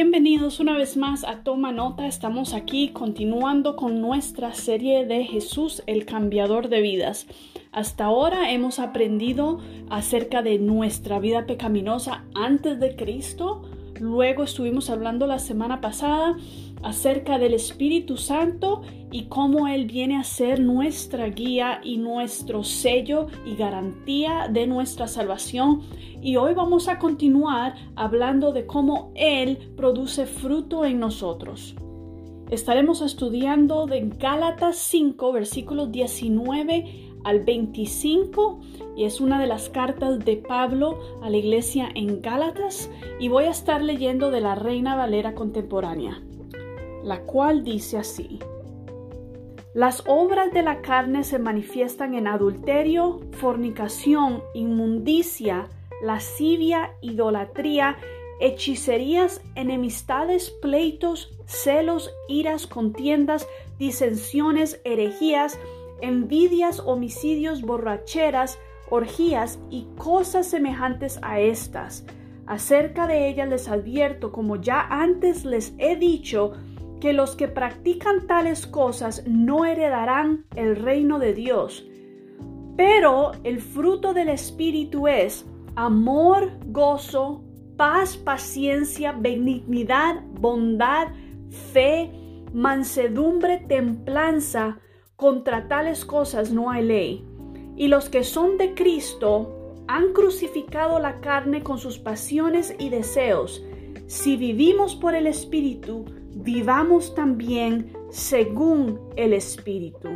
Bienvenidos una vez más a Toma Nota. Estamos aquí continuando con nuestra serie de Jesús, el cambiador de vidas. Hasta ahora hemos aprendido acerca de nuestra vida pecaminosa antes de Cristo. Luego estuvimos hablando la semana pasada acerca del Espíritu Santo y cómo Él viene a ser nuestra guía y nuestro sello y garantía de nuestra salvación. Y hoy vamos a continuar hablando de cómo Él produce fruto en nosotros. Estaremos estudiando de Gálatas 5, versículos 19 al 25 y es una de las cartas de Pablo a la iglesia en Gálatas y voy a estar leyendo de la Reina Valera contemporánea la cual dice así. Las obras de la carne se manifiestan en adulterio, fornicación, inmundicia, lascivia, idolatría, hechicerías, enemistades, pleitos, celos, iras, contiendas, disensiones, herejías, envidias, homicidios, borracheras, orgías y cosas semejantes a estas. Acerca de ellas les advierto, como ya antes les he dicho, que los que practican tales cosas no heredarán el reino de Dios. Pero el fruto del Espíritu es amor, gozo, paz, paciencia, benignidad, bondad, fe, mansedumbre, templanza. Contra tales cosas no hay ley. Y los que son de Cristo han crucificado la carne con sus pasiones y deseos. Si vivimos por el Espíritu, vivamos también según el Espíritu.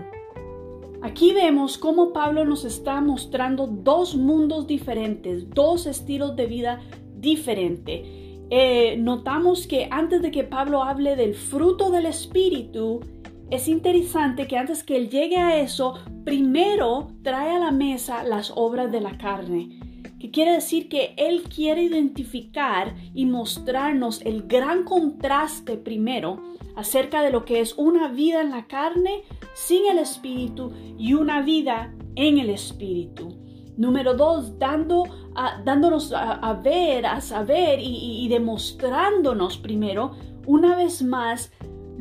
Aquí vemos cómo Pablo nos está mostrando dos mundos diferentes, dos estilos de vida diferentes. Eh, notamos que antes de que Pablo hable del fruto del Espíritu, es interesante que antes que él llegue a eso, primero trae a la mesa las obras de la carne que quiere decir que Él quiere identificar y mostrarnos el gran contraste primero acerca de lo que es una vida en la carne sin el Espíritu y una vida en el Espíritu. Número dos, dando dándonos a, ver, a saber y demostrándonos primero una vez más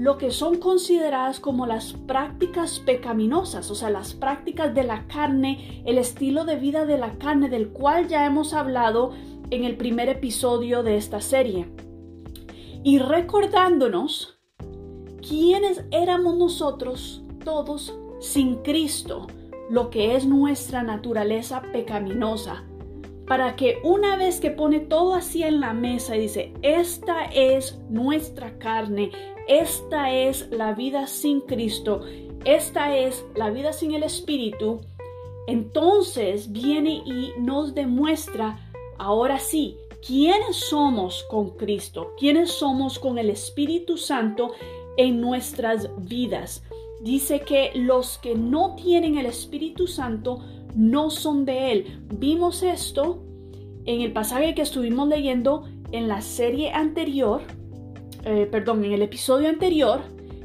lo que son consideradas como las prácticas pecaminosas, o sea, las prácticas de la carne, el estilo de vida de la carne del cual ya hemos hablado en el primer episodio de esta serie. Y recordándonos quiénes éramos nosotros todos sin Cristo, lo que es nuestra naturaleza pecaminosa para que una vez que pone todo así en la mesa y dice, esta es nuestra carne, esta es la vida sin Cristo, esta es la vida sin el Espíritu, entonces viene y nos demuestra, ahora sí, quiénes somos con Cristo, quiénes somos con el Espíritu Santo en nuestras vidas. Dice que los que no tienen el Espíritu Santo no son de Él. Vimos esto en el pasaje que estuvimos leyendo en la serie anterior, eh, perdón, en el episodio anterior,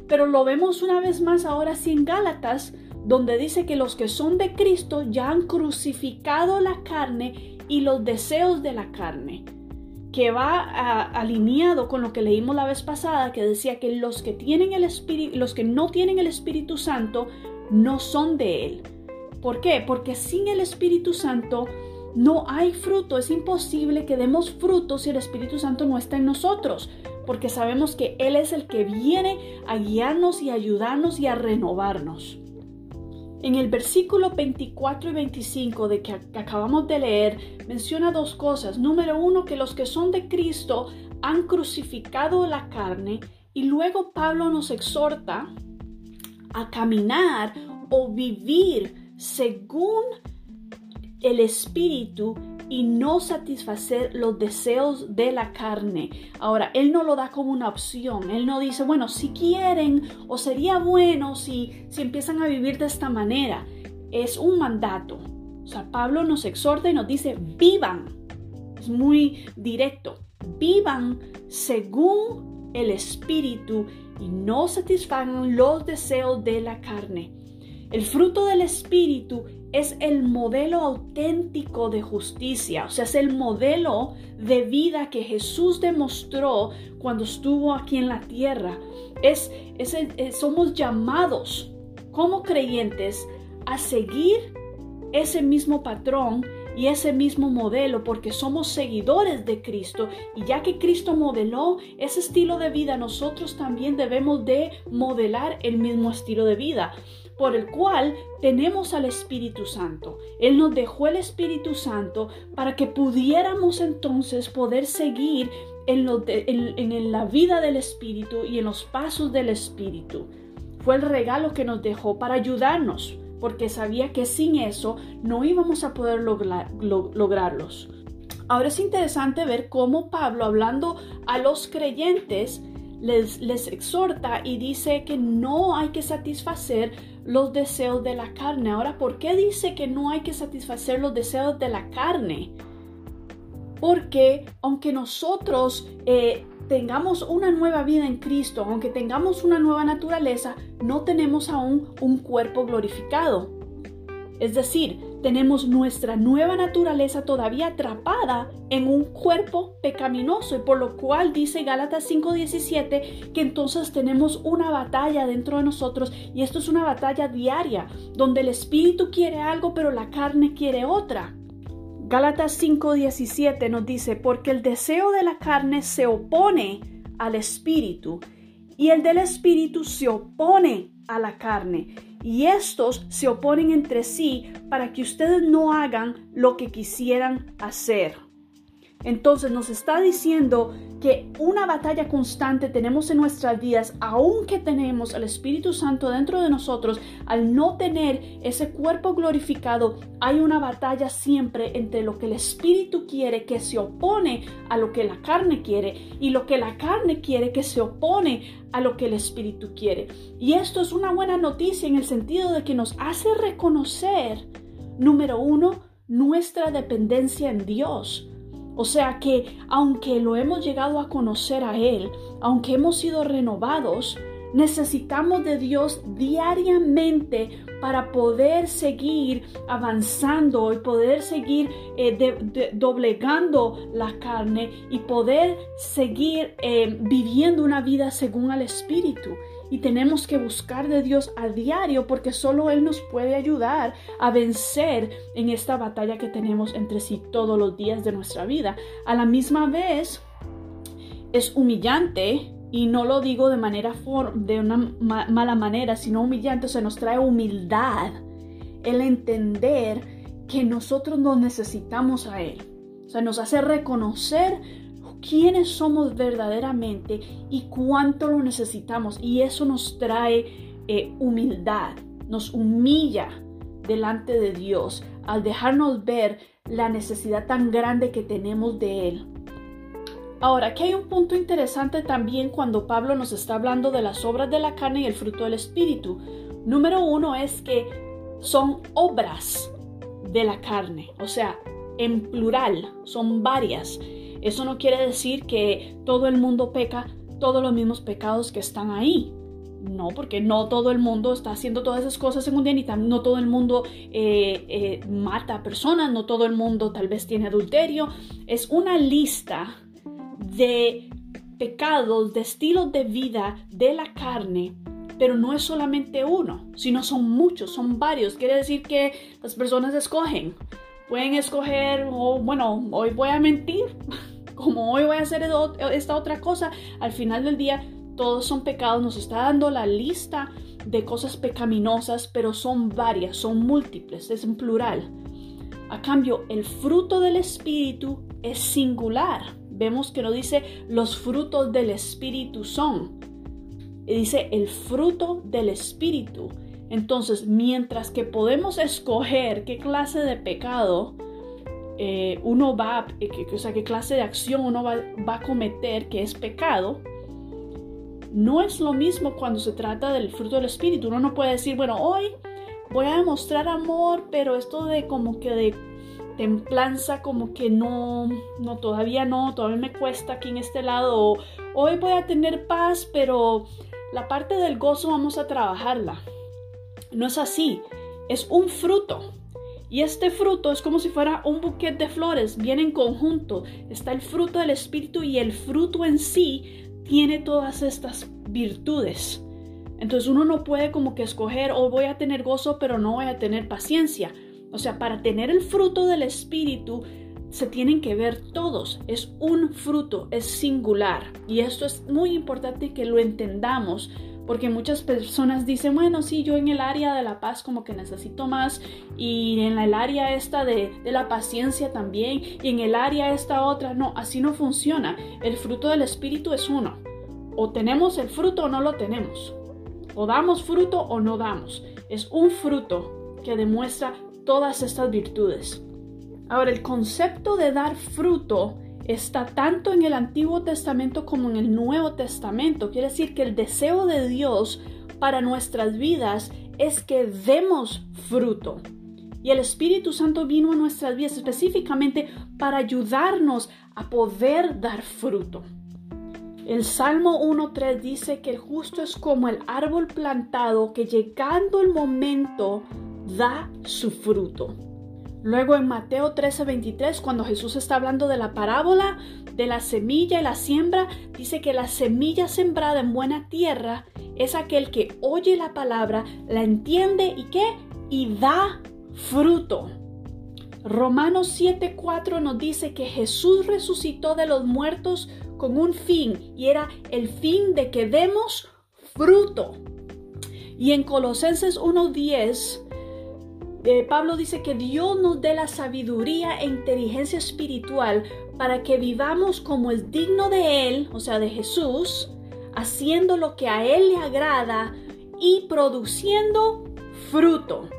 pero lo vemos una vez más ahora sí en Gálatas, donde dice que los que son de Cristo ya han crucificado la carne y los deseos de la carne, que va alineado con lo que leímos la vez pasada, que decía que los que tienen el espíritu, los que no tienen el Espíritu Santo no son de él. ¿Por qué? Porque sin el Espíritu Santo no hay fruto. Es imposible que demos fruto si el Espíritu Santo no está en nosotros, porque sabemos que Él es el que viene a guiarnos y ayudarnos y a renovarnos. En el versículo 24 y 25 de que acabamos de leer, menciona dos cosas. Número uno, que los que son de Cristo han crucificado la carne y luego Pablo nos exhorta a caminar o vivir según el espíritu y no satisfacer los deseos de la carne. Ahora, Él no lo da como una opción. Él no dice, bueno, si quieren o sería bueno si, si empiezan a vivir de esta manera. Es un mandato. O sea, Pablo nos exhorta y nos dice, vivan. Es muy directo. Vivan según el espíritu y no satisfagan los deseos de la carne. El fruto del espíritu es el modelo auténtico de justicia, o sea, es el modelo de vida que Jesús demostró cuando estuvo aquí en la tierra. Es, es somos llamados como creyentes a seguir ese mismo patrón y ese mismo modelo porque somos seguidores de Cristo y ya que Cristo modeló ese estilo de vida, nosotros también debemos de modelar el mismo estilo de vida por el cual tenemos al Espíritu Santo. Él nos dejó el Espíritu Santo para que pudiéramos entonces poder seguir en, la vida del Espíritu y en los pasos del Espíritu. Fue el regalo que nos dejó para ayudarnos porque sabía que sin eso no íbamos a poder lograrlos. Ahora es interesante ver cómo Pablo, hablando a los creyentes, les exhorta y dice que no hay que satisfacer los deseos de la carne. Ahora, ¿por qué dice que no hay que satisfacer los deseos de la carne? Porque aunque nosotros eh, tengamos una nueva vida en Cristo, aunque tengamos una nueva naturaleza, no tenemos aún un cuerpo glorificado. Es decir, tenemos nuestra nueva naturaleza todavía atrapada en un cuerpo pecaminoso y por lo cual dice Gálatas 5:17 que entonces tenemos una batalla dentro de nosotros y esto es una batalla diaria donde el espíritu quiere algo pero la carne quiere otra. Gálatas 5:17 nos dice, porque el deseo de la carne se opone al espíritu y el del espíritu se opone a la carne y estos se oponen entre sí para que ustedes no hagan lo que quisieran hacer. Entonces nos está diciendo que una batalla constante tenemos en nuestras vidas, aunque tenemos al Espíritu Santo dentro de nosotros, al no tener ese cuerpo glorificado, hay una batalla siempre entre lo que el Espíritu quiere que se opone a lo que la carne quiere y lo que la carne quiere que se opone a lo que el Espíritu quiere. Y esto es una buena noticia en el sentido de que nos hace reconocer, número uno, nuestra dependencia en Dios o sea que aunque lo hemos llegado a conocer a Él, aunque hemos sido renovados, necesitamos de Dios diariamente para poder seguir avanzando y poder seguir eh, doblegando la carne y poder seguir eh, viviendo una vida según el Espíritu y tenemos que buscar de Dios a diario porque solo Él nos puede ayudar a vencer en esta batalla que tenemos entre sí todos los días de nuestra vida. A la misma vez, es humillante y no lo digo de manera de una mala manera, sino humillante, se nos trae humildad el entender que nosotros nos necesitamos a Él. O sea, nos hace reconocer quiénes somos verdaderamente y cuánto lo necesitamos. Y eso nos trae eh, humildad, nos humilla delante de Dios al dejarnos ver la necesidad tan grande que tenemos de Él. Ahora, aquí hay un punto interesante también cuando Pablo nos está hablando de las obras de la carne y el fruto del Espíritu. Número uno es que son obras de la carne, o sea, en plural, son varias. Eso no quiere decir que todo el mundo peca todos los mismos pecados que están ahí. No, porque no todo el mundo está haciendo todas esas cosas en un día, ni no todo el mundo eh, eh, mata a personas, no todo el mundo tal vez tiene adulterio. Es una lista de pecados, de estilos de vida de la carne, pero no es solamente uno, sino son muchos, son varios. Quiere decir que las personas escogen pueden escoger, o bueno, hoy voy a mentir, como hoy voy a hacer esta otra cosa, al final del día todos son pecados, nos está dando la lista de cosas pecaminosas, pero son varias, son múltiples, es en plural. A cambio, el fruto del Espíritu es singular. Vemos que no dice los frutos del Espíritu son. Dice el fruto del Espíritu. Entonces, mientras que podemos escoger qué clase de pecado eh, uno va, eh, o sea, qué clase de acción uno va, a cometer que es pecado, no es lo mismo cuando se trata del fruto del Espíritu. Uno no puede decir, bueno, hoy voy a demostrar amor, pero esto de como que de templanza, como que no, no, todavía no, todavía me cuesta aquí en este lado. hoy voy a tener paz, pero la parte del gozo vamos a trabajarla. No es así, es un fruto. Y este fruto es como si fuera un buquete de flores, viene en conjunto. Está el fruto del Espíritu y el fruto en sí tiene todas estas virtudes. Entonces uno no puede como que escoger o oh, voy a tener gozo pero no voy a tener paciencia. O sea, para tener el fruto del Espíritu se tienen que ver todos. Es un fruto, es singular. Y esto es muy importante que lo entendamos porque muchas personas dicen, bueno, sí, yo en el área de la paz como que necesito más y en el área esta de, de, la paciencia también y en el área esta otra, no, así no funciona. El fruto del Espíritu es uno. O tenemos el fruto o no lo tenemos. O damos fruto o no damos. Es un fruto que demuestra todas estas virtudes. Ahora, el concepto de dar fruto está tanto en el Antiguo Testamento como en el Nuevo Testamento. Quiere decir que el deseo de Dios para nuestras vidas es que demos fruto. Y el Espíritu Santo vino a nuestras vidas específicamente para ayudarnos a poder dar fruto. El Salmo 1.3 dice que el justo es como el árbol plantado que llegando el momento da su fruto. Luego en Mateo 13:23, cuando Jesús está hablando de la parábola de la semilla y la siembra, dice que la semilla sembrada en buena tierra es aquel que oye la palabra, la entiende y qué? Y da fruto. Romanos 7:4 nos dice que Jesús resucitó de los muertos con un fin y era el fin de que demos fruto. Y en Colosenses 1:10 eh, Pablo dice que Dios nos dé la sabiduría e inteligencia espiritual para que vivamos como es digno de Él, o sea, de Jesús, haciendo lo que a Él le agrada y produciendo fruto.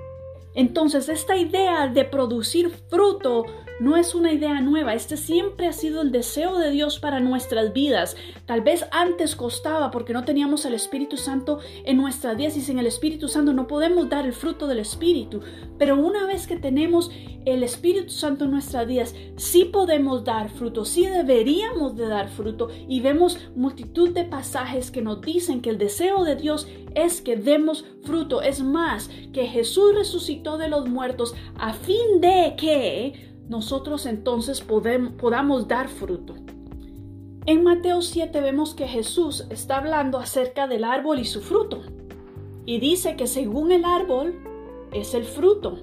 Entonces, esta idea de producir fruto no es una idea nueva, este siempre ha sido el deseo de Dios para nuestras vidas. Tal vez antes costaba porque no teníamos el Espíritu Santo en nuestras vidas y sin el Espíritu Santo no podemos dar el fruto del Espíritu. Pero una vez que tenemos el Espíritu Santo en nuestras vidas, sí podemos dar fruto, sí deberíamos de dar fruto y vemos multitud de pasajes que nos dicen que el deseo de Dios es que demos fruto. Es más, que Jesús resucitó de los muertos a fin de que nosotros entonces podamos dar fruto. En Mateo 7 vemos que Jesús está hablando acerca del árbol y su fruto. Y dice que según el árbol es el fruto.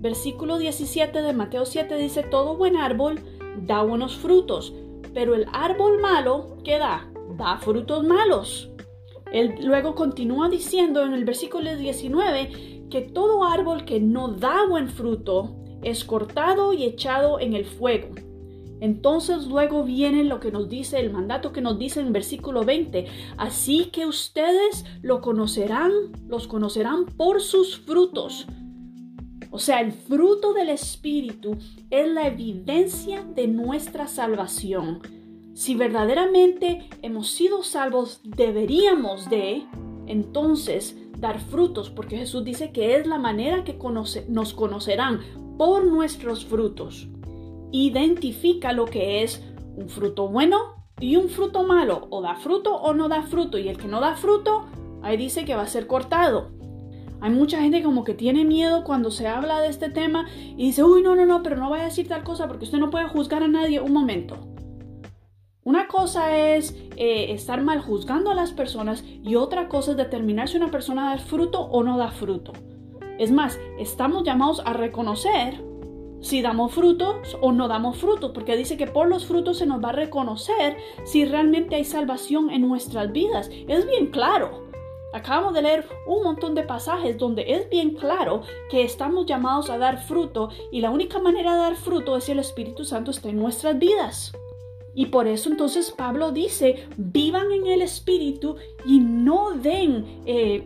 Versículo 17 de Mateo 7 dice, todo buen árbol da buenos frutos, pero el árbol malo, ¿qué da? Da frutos malos. Él luego continúa diciendo en el versículo 19 que todo árbol que no da buen fruto es cortado y echado en el fuego. Entonces luego viene lo que nos dice el mandato que nos dice en versículo 20. Así que ustedes lo conocerán, los conocerán por sus frutos. O sea, el fruto del Espíritu es la evidencia de nuestra salvación. Si verdaderamente hemos sido salvos, deberíamos de, entonces, dar frutos, porque Jesús dice que es la manera que nos conocerán por nuestros frutos. Identifica lo que es un fruto bueno y un fruto malo. O da fruto o no da fruto. Y el que no da fruto, ahí dice que va a ser cortado. Hay mucha gente como que tiene miedo cuando se habla de este tema y dice, uy, no, no, no, pero no vaya a decir tal cosa porque usted no puede juzgar a nadie. Un momento. Una cosa es eh, estar mal juzgando a las personas y otra cosa es determinar si una persona da fruto o no da fruto. Es más, estamos llamados a reconocer si damos frutos o no damos frutos, porque dice que por los frutos se nos va a reconocer si realmente hay salvación en nuestras vidas. Es bien claro. Acabamos de leer un montón de pasajes donde es bien claro que estamos llamados a dar fruto y la única manera de dar fruto es si el Espíritu Santo está en nuestras vidas. Y por eso entonces Pablo dice, vivan en el Espíritu y no den eh,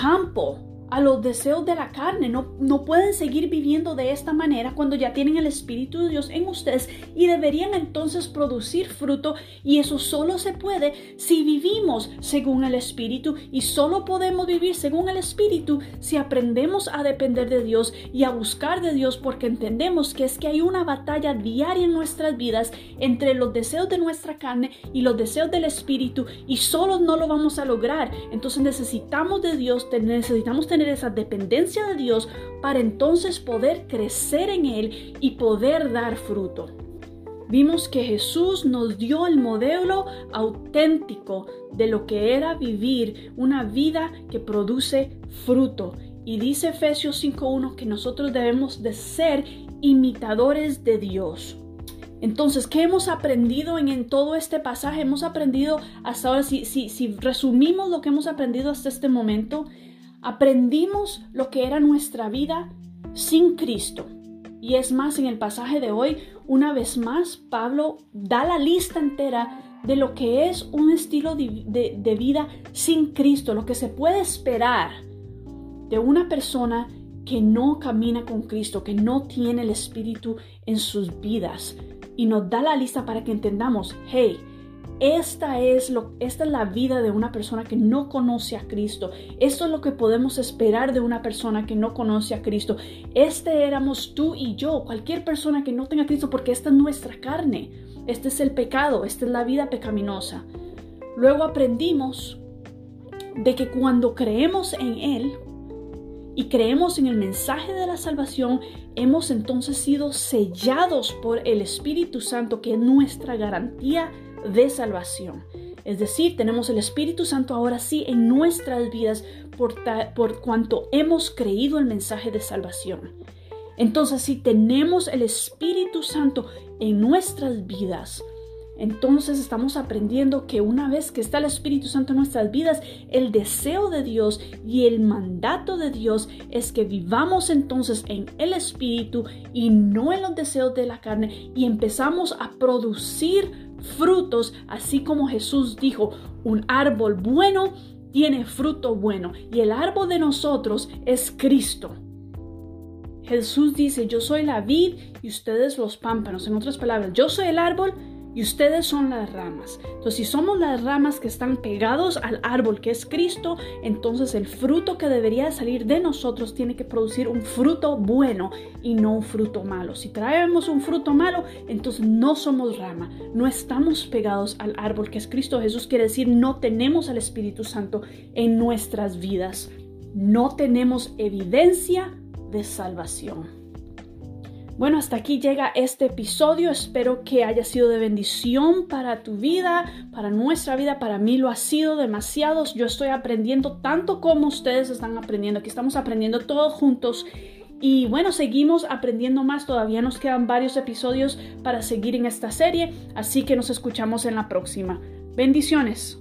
campo a los deseos de la carne. No, no pueden seguir viviendo de esta manera cuando ya tienen el Espíritu de Dios en ustedes y deberían entonces producir fruto y eso solo se puede si vivimos según el Espíritu y solo podemos vivir según el Espíritu si aprendemos a depender de Dios y a buscar de Dios porque entendemos que es que hay una batalla diaria en nuestras vidas entre los deseos de nuestra carne y los deseos del Espíritu y solo no lo vamos a lograr. Entonces necesitamos de Dios, necesitamos tener esa dependencia de Dios para entonces poder crecer en Él y poder dar fruto. Vimos que Jesús nos dio el modelo auténtico de lo que era vivir una vida que produce fruto. Y dice Efesios 5.1 que nosotros debemos de ser imitadores de Dios. Entonces, ¿qué hemos aprendido en, todo este pasaje? Hemos aprendido hasta ahora, si, si resumimos lo que hemos aprendido hasta este momento, aprendimos lo que era nuestra vida sin Cristo. Y es más, en el pasaje de hoy, una vez más, Pablo da la lista entera de lo que es un estilo de vida sin Cristo, lo que se puede esperar de una persona que no camina con Cristo, que no tiene el Espíritu en sus vidas y nos da la lista para que entendamos, hey, esta es, lo, esta es la vida de una persona que no conoce a Cristo. Esto es lo que podemos esperar de una persona que no conoce a Cristo. Este éramos tú y yo, cualquier persona que no tenga Cristo, porque esta es nuestra carne. Este es el pecado, esta es la vida pecaminosa. Luego aprendimos de que cuando creemos en Él, y creemos en el mensaje de la salvación, hemos entonces sido sellados por el Espíritu Santo, que es nuestra garantía de salvación. Es decir, tenemos el Espíritu Santo ahora sí en nuestras vidas por, por cuanto hemos creído el mensaje de salvación. Entonces, si tenemos el Espíritu Santo en nuestras vidas, entonces estamos aprendiendo que una vez que está el Espíritu Santo en nuestras vidas, el deseo de Dios y el mandato de Dios es que vivamos entonces en el Espíritu y no en los deseos de la carne y empezamos a producir frutos, así como Jesús dijo, un árbol bueno tiene fruto bueno y el árbol de nosotros es Cristo. Jesús dice, yo soy la vid y ustedes los pámpanos. En otras palabras, yo soy el árbol y ustedes son las ramas. Entonces, si somos las ramas que están pegados al árbol que es Cristo, entonces el fruto que debería salir de nosotros tiene que producir un fruto bueno y no un fruto malo. Si traemos un fruto malo, entonces no somos rama, no estamos pegados al árbol que es Cristo Jesús. Quiere decir, no tenemos al Espíritu Santo en nuestras vidas. No tenemos evidencia de salvación. Bueno, hasta aquí llega este episodio. Espero que haya sido de bendición para tu vida, para nuestra vida. Para mí lo ha sido demasiado. Yo estoy aprendiendo tanto como ustedes están aprendiendo. Aquí estamos aprendiendo todos juntos. Y bueno, seguimos aprendiendo más. Todavía nos quedan varios episodios para seguir en esta serie. Así que nos escuchamos en la próxima. Bendiciones.